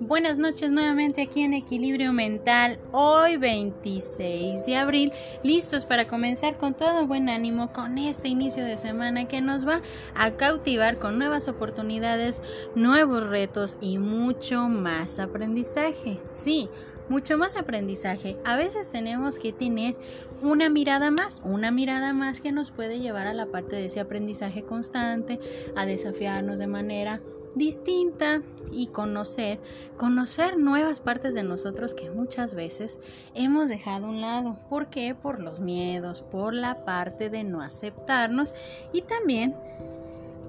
Buenas noches nuevamente aquí en Equilibrio Mental, hoy 26 de abril, listos para comenzar con todo buen ánimo con este inicio de semana que nos va a cautivar con nuevas oportunidades, nuevos retos y mucho más aprendizaje. Sí, mucho más aprendizaje. A veces tenemos que tener una mirada más, una mirada más que nos puede llevar a la parte de ese aprendizaje constante, a desafiarnos de manera distinta y conocer, conocer nuevas partes de nosotros que muchas veces hemos dejado a un lado. ¿Por qué? Por los miedos, por la parte de no aceptarnos y también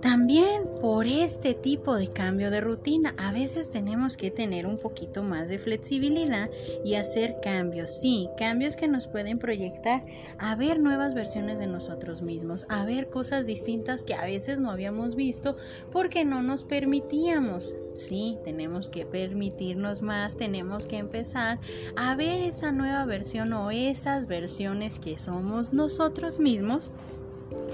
también por este tipo de cambio de rutina, a veces tenemos que tener un poquito más de flexibilidad y hacer cambios, sí, cambios que nos pueden proyectar a ver nuevas versiones de nosotros mismos, a ver cosas distintas que a veces no habíamos visto porque no nos permitíamos. Sí, tenemos que permitirnos más, tenemos que empezar a ver esa nueva versión o esas versiones que somos nosotros mismos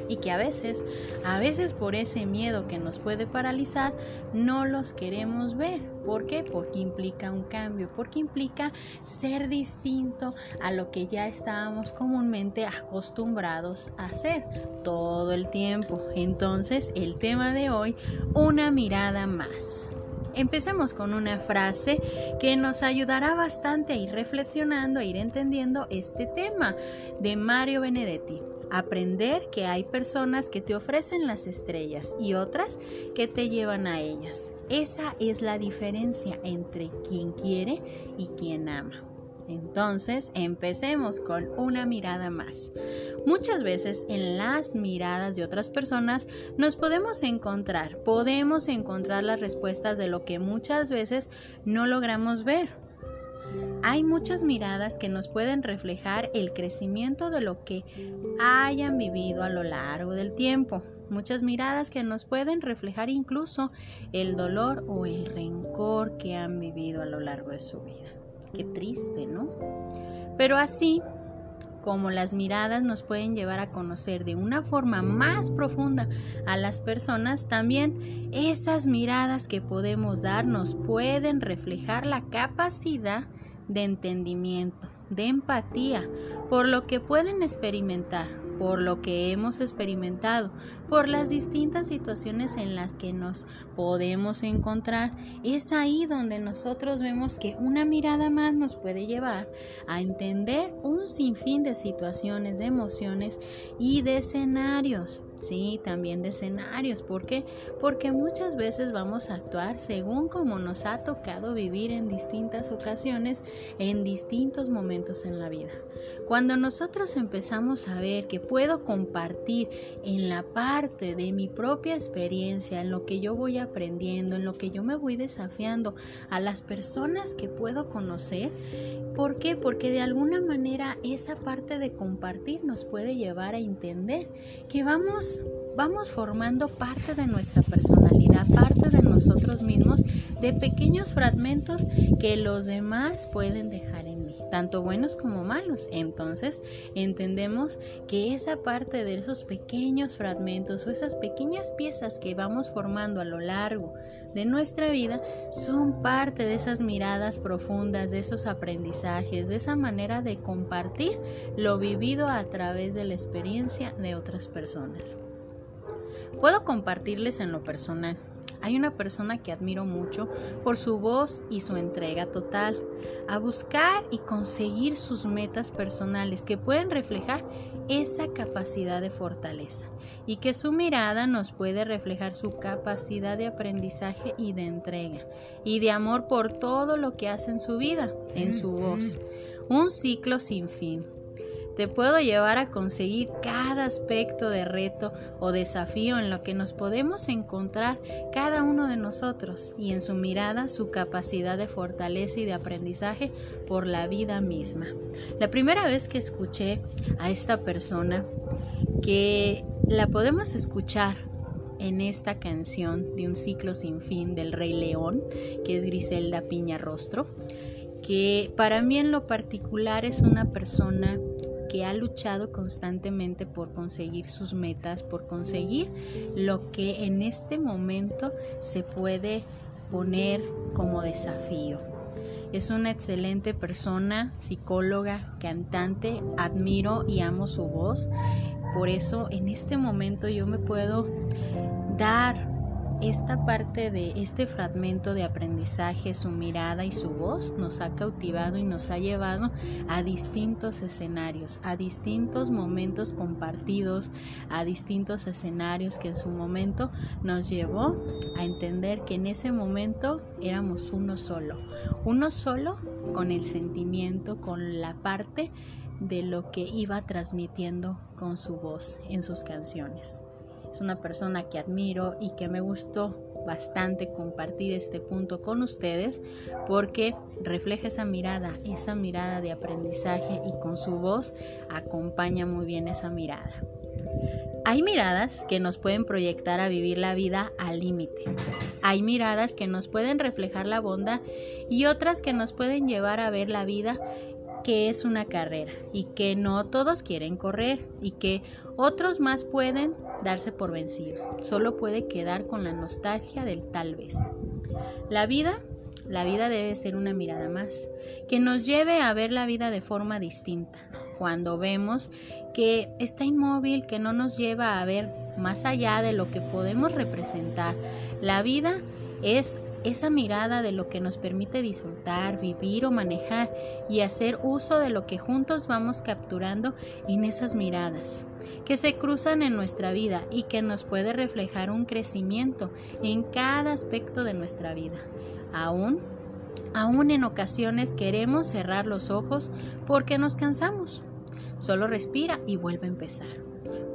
y que a veces, a veces por ese miedo que nos puede paralizar, no los queremos ver. ¿Por qué? Porque implica un cambio, porque implica ser distinto a lo que ya estábamos comúnmente acostumbrados a hacer todo el tiempo. Entonces, el tema de hoy, una mirada más. Empecemos con una frase que nos ayudará bastante a ir reflexionando, a ir entendiendo este tema de Mario Benedetti. Aprender que hay personas que te ofrecen las estrellas y otras que te llevan a ellas. Esa es la diferencia entre quien quiere y quien ama. Entonces, empecemos con una mirada más. Muchas veces en las miradas de otras personas nos podemos encontrar, podemos encontrar las respuestas de lo que muchas veces no logramos ver hay muchas miradas que nos pueden reflejar el crecimiento de lo que hayan vivido a lo largo del tiempo. Muchas miradas que nos pueden reflejar incluso el dolor o el rencor que han vivido a lo largo de su vida. Qué triste, ¿no? Pero así como las miradas nos pueden llevar a conocer de una forma más profunda a las personas, también esas miradas que podemos dar nos pueden reflejar la capacidad de entendimiento, de empatía, por lo que pueden experimentar, por lo que hemos experimentado, por las distintas situaciones en las que nos podemos encontrar. Es ahí donde nosotros vemos que una mirada más nos puede llevar a entender un sinfín de situaciones, de emociones y de escenarios. Sí, también de escenarios. ¿Por qué? Porque muchas veces vamos a actuar según como nos ha tocado vivir en distintas ocasiones, en distintos momentos en la vida. Cuando nosotros empezamos a ver que puedo compartir en la parte de mi propia experiencia, en lo que yo voy aprendiendo, en lo que yo me voy desafiando a las personas que puedo conocer, ¿por qué? Porque de alguna manera esa parte de compartir nos puede llevar a entender que vamos vamos, formando parte de nuestra personalidad, parte de nosotros mismos, de pequeños fragmentos que los demás pueden dejar en mí, tanto buenos como malos. Entonces entendemos que esa parte de esos pequeños fragmentos o esas pequeñas piezas que vamos formando a lo largo de nuestra vida son parte de esas miradas profundas, de esos aprendizajes, de esa manera de compartir lo vivido a través de la experiencia de otras personas. Puedo compartirles en lo personal. Hay una persona que admiro mucho por su voz y su entrega total a buscar y conseguir sus metas personales que pueden reflejar esa capacidad de fortaleza y que su mirada nos puede reflejar su capacidad de aprendizaje y de entrega y de amor por todo lo que hace en su vida, en su voz. Un ciclo sin fin te puedo llevar a conseguir cada aspecto de reto o desafío en lo que nos podemos encontrar cada uno de nosotros y en su mirada su capacidad de fortaleza y de aprendizaje por la vida misma. La primera vez que escuché a esta persona, que la podemos escuchar en esta canción de un ciclo sin fin del Rey León, que es Griselda Piña Rostro, que para mí en lo particular es una persona ha luchado constantemente por conseguir sus metas, por conseguir lo que en este momento se puede poner como desafío. Es una excelente persona, psicóloga, cantante, admiro y amo su voz. Por eso en este momento yo me puedo dar esta parte de este fragmento de aprendizaje, su mirada y su voz nos ha cautivado y nos ha llevado a distintos escenarios, a distintos momentos compartidos, a distintos escenarios que en su momento nos llevó a entender que en ese momento éramos uno solo, uno solo con el sentimiento, con la parte de lo que iba transmitiendo con su voz en sus canciones. Es una persona que admiro y que me gustó bastante compartir este punto con ustedes porque refleja esa mirada, esa mirada de aprendizaje y con su voz acompaña muy bien esa mirada. Hay miradas que nos pueden proyectar a vivir la vida al límite. Hay miradas que nos pueden reflejar la bondad y otras que nos pueden llevar a ver la vida que es una carrera y que no todos quieren correr y que otros más pueden darse por vencido. Solo puede quedar con la nostalgia del tal vez. La vida, la vida debe ser una mirada más, que nos lleve a ver la vida de forma distinta. Cuando vemos que está inmóvil, que no nos lleva a ver más allá de lo que podemos representar. La vida es esa mirada de lo que nos permite disfrutar, vivir o manejar y hacer uso de lo que juntos vamos capturando en esas miradas que se cruzan en nuestra vida y que nos puede reflejar un crecimiento en cada aspecto de nuestra vida. Aún, aún en ocasiones queremos cerrar los ojos porque nos cansamos. Solo respira y vuelve a empezar.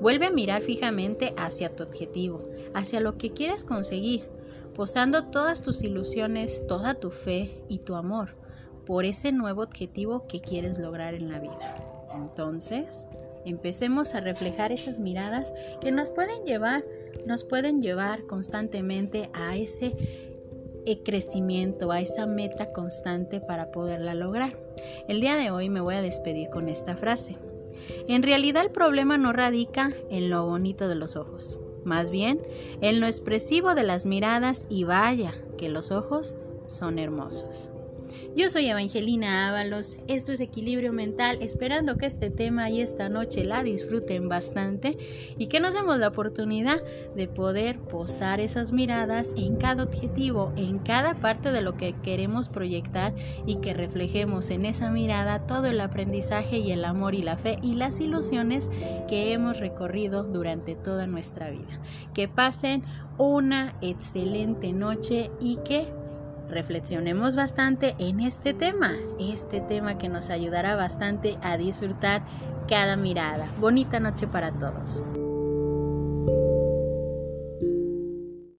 Vuelve a mirar fijamente hacia tu objetivo, hacia lo que quieres conseguir posando todas tus ilusiones, toda tu fe y tu amor por ese nuevo objetivo que quieres lograr en la vida. Entonces, empecemos a reflejar esas miradas que nos pueden llevar, nos pueden llevar constantemente a ese eh, crecimiento, a esa meta constante para poderla lograr. El día de hoy me voy a despedir con esta frase. En realidad el problema no radica en lo bonito de los ojos, más bien en lo expresivo de las miradas y vaya que los ojos son hermosos. Yo soy Evangelina Ábalos, esto es Equilibrio Mental, esperando que este tema y esta noche la disfruten bastante y que nos demos la oportunidad de poder posar esas miradas en cada objetivo, en cada parte de lo que queremos proyectar y que reflejemos en esa mirada todo el aprendizaje y el amor y la fe y las ilusiones que hemos recorrido durante toda nuestra vida. Que pasen una excelente noche y que reflexionemos bastante en este tema, este tema que nos ayudará bastante a disfrutar cada mirada. Bonita noche para todos.